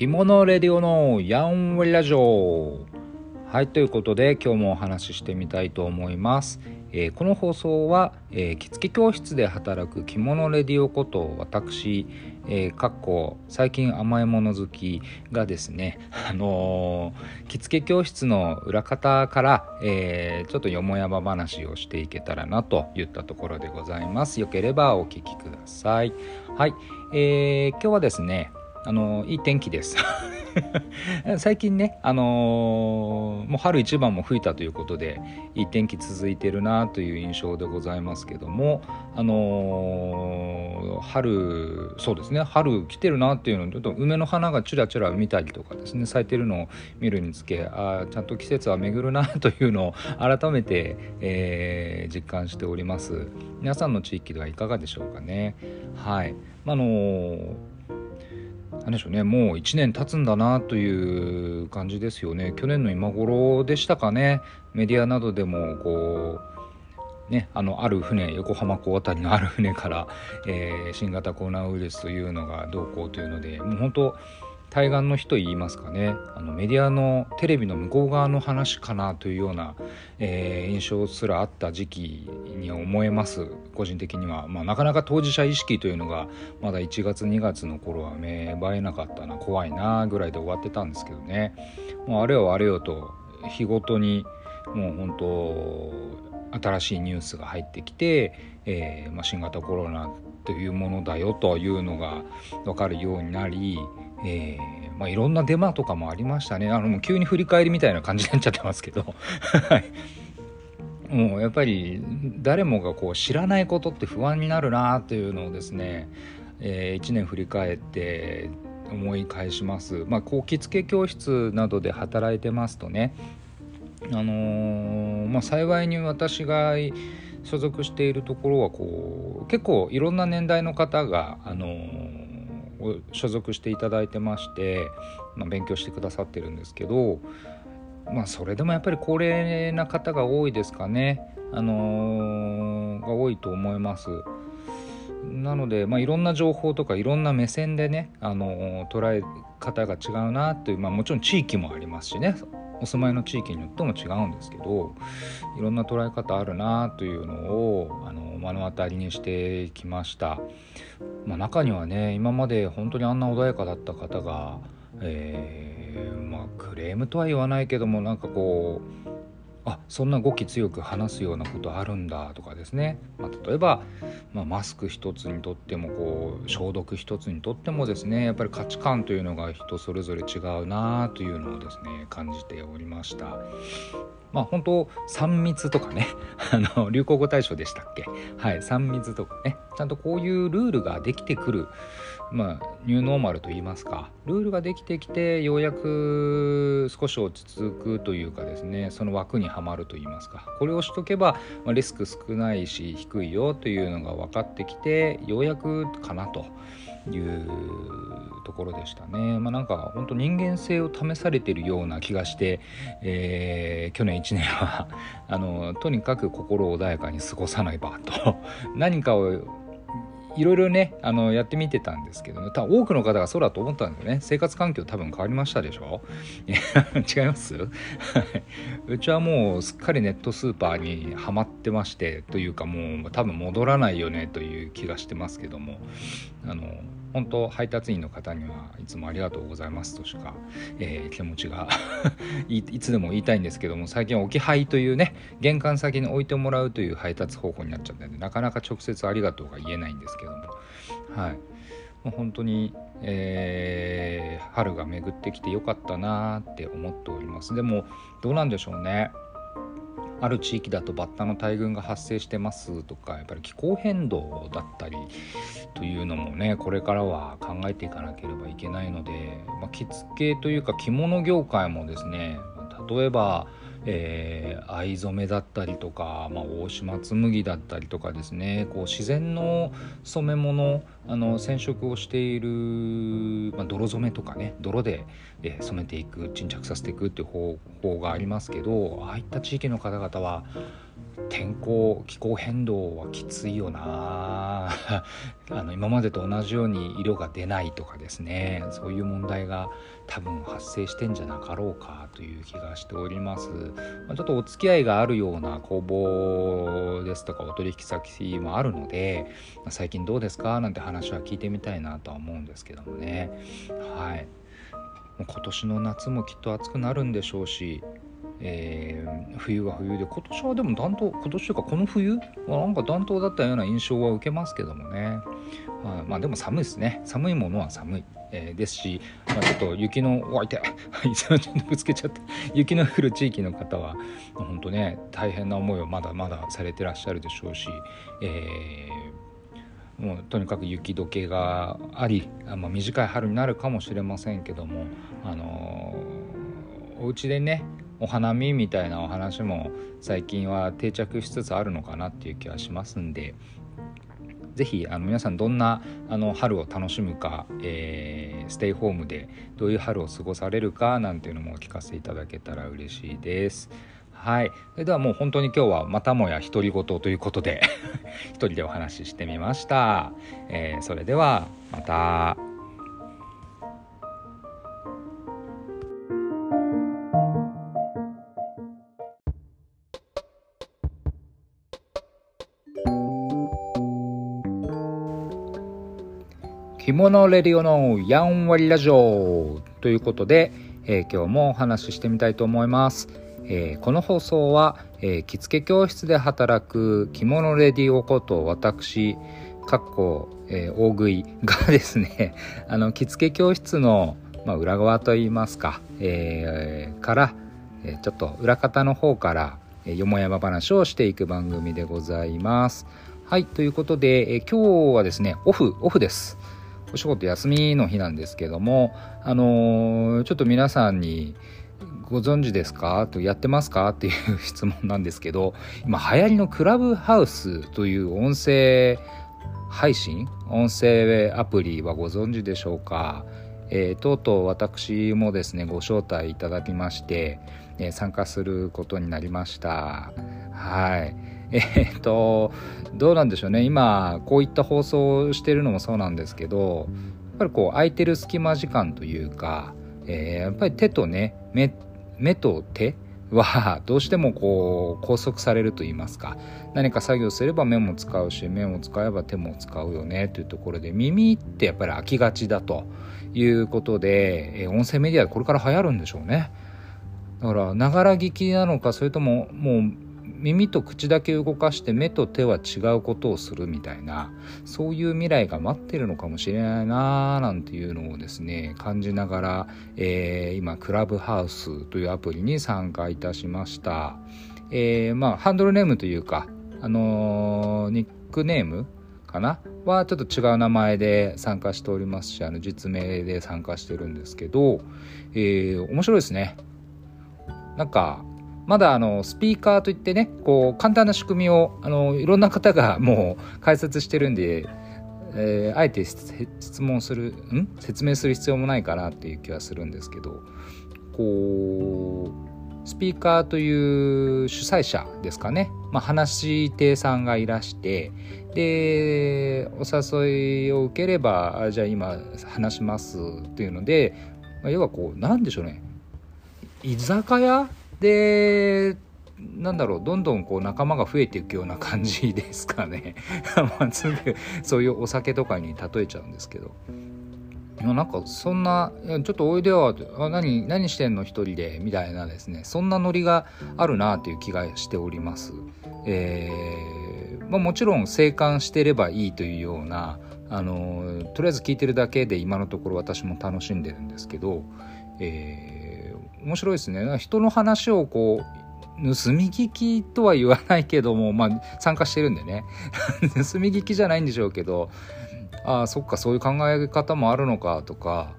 着物レディオのヤンウェラジオ。はいということで今日もお話ししてみたいと思います、えーこの放送は、えー着付け教室で働く着物レディオこと私、えーかっこ最近甘いもの好きがですね あのー着付け教室の裏方から、えーちょっとよもやま話をしていけたらなといったところでございます。よければお聞きください。はい、えー今日はですねあのいい天気です。最近ね、あのーもう春一番も吹いたということでいい天気続いてるなという印象でございますけども、あのー春そうですね春来てるなっていうのちょっと梅の花がちらちら見たりとかですね咲いてるのを見るにつけあーちゃんと季節は巡るなというのを改めて、えー実感しております。皆さんの地域ではいかがでしょうかね。はい、まあのー何でしょうね。もう1年経つんだなという感じですよね。去年の今頃でしたかね。メディアなどでもこうねあのある船横浜港辺りのある船から、えー新型コロナウイルスというのがどうこうというのでもう本当対岸の日といいますかね。あのメディアのテレビの向こう側の話かなというような、えー印象すらあった時期に思えます。個人的には、まあ、なかなか当事者意識というのがまだ1月2月の頃は芽生えなかったな怖いなぐらいで終わってたんですけどね。もうあれよあれよと日ごとにもう本当新しいニュースが入ってきて、えーまあ、新型コロナというものだよというのが分かるようになり、えーまあ、いろんなデマとかもありましたね。あの急に振り返りみたいな感じになっちゃってますけど。もうやっぱり誰もがこう知らないことって不安になるなというのをですね、え1年振り返って思い返します。まあ、こう着付け教室などで働いてますとね、あのーまあ、幸いに私が所属しているところはこう結構いろんな年代の方が、あのー所属していただいてまして、まあ、勉強してくださってるんですけど、まあそれでもやっぱり高齢な方が多いですかね、あのーが多いと思います。なので、まあ、いろんな情報とかいろんな目線でね、あのー捉え方が違うなという、まあ、もちろん地域もありますしねお住まいの地域によっても違うんですけどいろんな捉え方あるなというのをあの目の当たりにしてきました。まあ、中にはね今まで本当にあんな穏やかだった方が、えーまあ、クレームとは言わないけどもなんかこうあそんな語気強く話すようなことあるんだとかですね、まあ、例えば、まあ、マスク一つにとってもこう消毒一つにとってもですねやっぱり価値観というのが人それぞれ違うなというのをですね感じておりました。まあ本当3密とかね あの流行語大賞でしたっけ？はい3密とかね。ちゃんとこういうルールができてくるまあニューノーマルといいますか。ルールができてきてようやく少し落ち着くというかですねその枠にはまるといいますか。これをしとけば、まあ、リスク少ないし低いよというのが分かってきてようやくかなと。いうところでしたね。まあ、なんか本当人間性を試されてるような気がして、えー去年1年はあのとにかく心穏やかに過ごさないばと何かをいろいろねあのやってみてたんですけど、ね、多分多くの方がそうだと思ったんでね。生活環境多分変わりましたでしょ？い や違います？うちはもうすっかりネットスーパーにはまってましてというかもう多分戻らないよねという気がしてますけどもあの本当配達員の方にはいつもありがとうございますとしか、えー気持ちが いつでも言いたいんですけども最近置き配というね玄関先に置いてもらうという配達方法になっちゃったんでなかなか直接ありがとうが言えないんですけども。はい。もう本当に、えー春が巡ってきてよかったなーって思っております。でもどうなんでしょうね。ある地域だとバッタの大群が発生してますとかやっぱり気候変動だったりというのもねこれからは考えていかなければいけないので、まあ、着付けというか着物業界もですね例えば、えー藍染めだったりとか、まあ、大島紬だったりとかですね。こう自然の染め物あの染色をしている、まあ、泥染めとかね泥で、えー染めていく沈着させていくっていう方法がありますけどああいった地域の方々は天候気候変動はきついよな。あの今までと同じように色が出ないとかですね。そういう問題が多分発生してんじゃなかろうかという気がしております、ま、ちょっとお付き合いがあるような工房ですとかお取引先もあるので、最近どうですか？なんて話は聞いてみたいなとは思うんですけどもね。はい。今年の夏もきっと暑くなるんでしょうしえー、冬は冬で今年はでも暖冬今年というかこの冬はなんか暖冬だったような印象は受けますけどもね、まあ、まあでも寒いですね。寒いものは寒い、えー、ですし、まあ、ちょっと雪のお相手 ちょっとぶつけちゃって。雪の降る地域の方は本当ね大変な思いをまだまだされてらっしゃるでしょうし、えー、もうとにかく雪解けがあり、まあ、短い春になるかもしれませんけどもあのー、お家でねお花見みたいなお話も最近は定着しつつあるのかなっていう気はしますんで是非あの皆さんどんなあの春を楽しむか、えー、ステイホームでどういう春を過ごされるかなんていうのもお聞かせいただけたら嬉しいです。はい、それではもう本当に今日はまたもや独り言ということで 一人でお話ししてみました。えー、それではまた。着物レディオのやんわりラジオということで、えー、今日もお話ししてみたいと思います。えー、この放送は、えー、着付け教室で働く着物レディオこと私、かっこ、えー、大食いがですね、あの、着付け教室の、まあ、裏側といいますか、えー、から、えちょっと裏方の方から、えよもやま話をしていく番組でございます。はい、ということで、え今日はですね、オフ、オフです。お仕事休みの日なんですけども、あのー、ちょっと皆さんにご存知ですか？とやってますか？っていう質問なんですけど今流行りのクラブハウスという音声配信音声アプリはご存知でしょうか、えー、とうとう私もですねご招待いただきまして、え、参加することになりました。はい。え、っとどうなんでしょうね。今こういった放送をしてるのもそうなんですけどやっぱりこう空いてる隙間時間というか、えー、やっぱり手とね目目と手は どうしてもこう拘束されると言いますか何か作業すれば目も使うし目も使えば手も使うよねというところで耳ってやっぱり飽きがちだということで、え、音声メディアこれから流行るんでしょうね。だからながら聞きなのかそれとももう耳と口だけ動かして目と手は違うことをするみたいなそういう未来が待ってるのかもしれないなーなんていうのをですね感じながら、えー、今クラブハウスというアプリに参加いたしました、えー、まあハンドルネームというかあのー、ニックネームかな？はちょっと違う名前で参加しておりますしあの実名で参加してるんですけど、えー、面白いですね。なんかまだあのスピーカーといってねこう簡単な仕組みをあのいろんな方が もう解説してるんで、えー、あえて質問するん？説明する必要もないかなっていう気はするんですけどこうスピーカーという主催者ですかね、まあ、話し手さんがいらしてでお誘いを受ければじゃあ今話しますっていうので、まあ、要はこうなんでしょうね。居酒屋？でなんだろうどんどんこう仲間が増えていくような感じですかね。まあ、すぐそういうお酒とかに例えちゃうんですけど。なんかそんな「ちょっとおいでよ」あ何何してんの一人で」みたいなですね。そんなノリがあるなという気がしております。えーまあ、もちろん生還してればいいというようなあのとりあえず聞いてるだけで今のところ私も楽しんでるんですけど、えー面白いですね。人の話をこう盗み聞きとは言わないけども、まあ、参加してるんでね。盗み聞きじゃないんでしょうけどああそっかそういう考え方もあるのかとか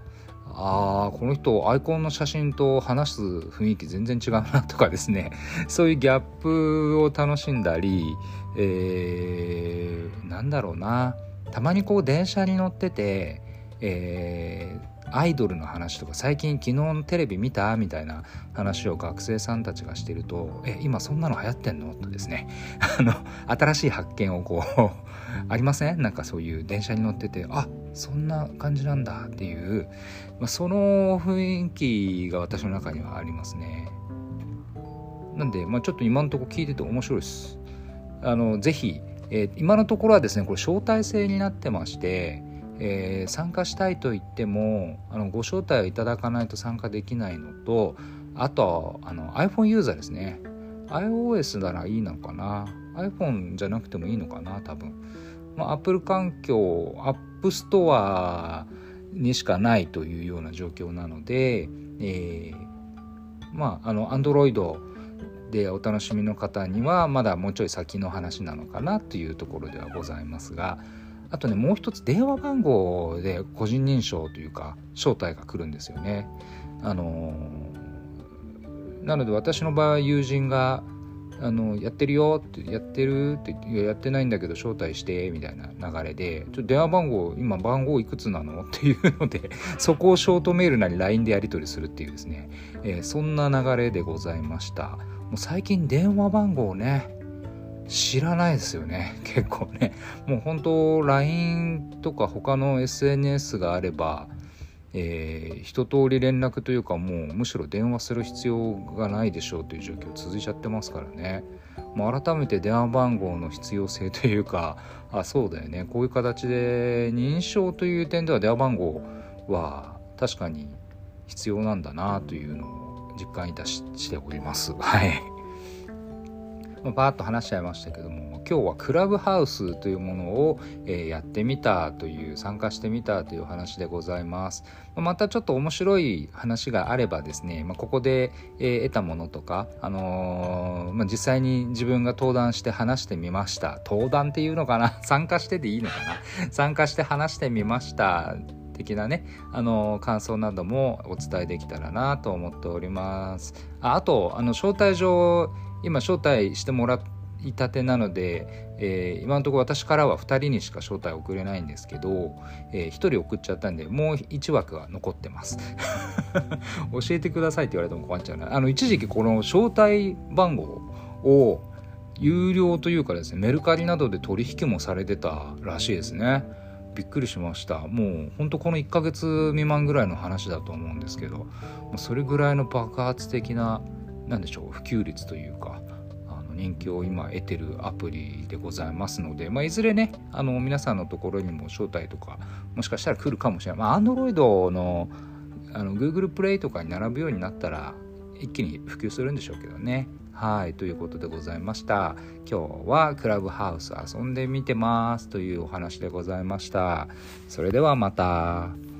ああこの人アイコンの写真と話す雰囲気全然違うなとかですね。そういうギャップを楽しんだり、えー、なんだろうな。たまにこう電車に乗ってて、えーアイドルの話とか最近昨日のテレビ見た？みたいな話を学生さんたちがしてると「え今そんなの流行ってんの?」とですね。あの新しい発見をこう ありません？なんかそういう電車に乗っててあそんな感じなんだ。っていう、まあ、その雰囲気が私の中にはありますね。なんで、まあ、ちょっと今のとこ聞いてて面白いです。あのぜひ、えー、今のところはですねこれ招待制になってましてえー、参加したいと言ってもあのご招待をいただかないと参加できないのとあとあの iPhone ユーザーですね。iOS ならいいのかな。iPhone じゃなくてもいいのかな多分、まあ、Apple 環境 App Store にしかないというような状況なので、えー、まああの Android でお楽しみの方にはまだもうちょい先の話なのかなというところではございますがあとねもう一つ電話番号で個人認証というか招待が来るんですよね。あのなので私の場合友人があのやってるよってやってるってやってないんだけど招待してみたいな流れでちょっと電話番号今番号いくつなの？っていうのでそこをショートメールなり LINE でやり取りするっていうですね、えー、そんな流れでございました。もう最近電話番号ね知らないですよね。結構ね。もう本当 LINE とか他の SNS があれば、えー、一通り連絡というかもうむしろ電話する必要がないでしょうという状況続いちゃってますからね。もう改めて電話番号の必要性というかあそうだよね。こういう形で認証という点では電話番号は確かに必要なんだなというのを実感いたししております。はい。まあ、バーッと話しちゃいましたけども今日はクラブハウスというものを、え、やってみたという参加してみたという話でございます。ままたちょっと面白い話があればですね、まあ、ここで、え、得たものとか、あのー、まあ、実際に自分が登壇して話してみました登壇っていうのかな？参加してでいいのかな？参加して話してみました的なね、あの感想などもお伝えできたらなと思っております。ああとあの招待状今招待してもらいたてなので、えー、今のところ私からは2人にしか招待を送れないんですけど、えー、1人送っちゃったんでもう1枠は残ってます。教えてくださいって言われても困っちゃうな。あの一時期この招待番号を有料というかですねメルカリなどで取引もされてたらしいですね。びっくりしました。もうほんとこの1ヶ月未満ぐらいの話だと思うんですけどそれぐらいの爆発的な何でしょう普及率というかあの人気を今得てるアプリでございますので、まあ、いずれねあの皆さんのところにも招待とかもしかしたら来るかもしれない。まあ、Android のあの Google プレイとかに並ぶようになったら一気に普及するんでしょうけどね。はい、ということでございました。今日はクラブハウス遊んでみてますというお話でございました。それではまた。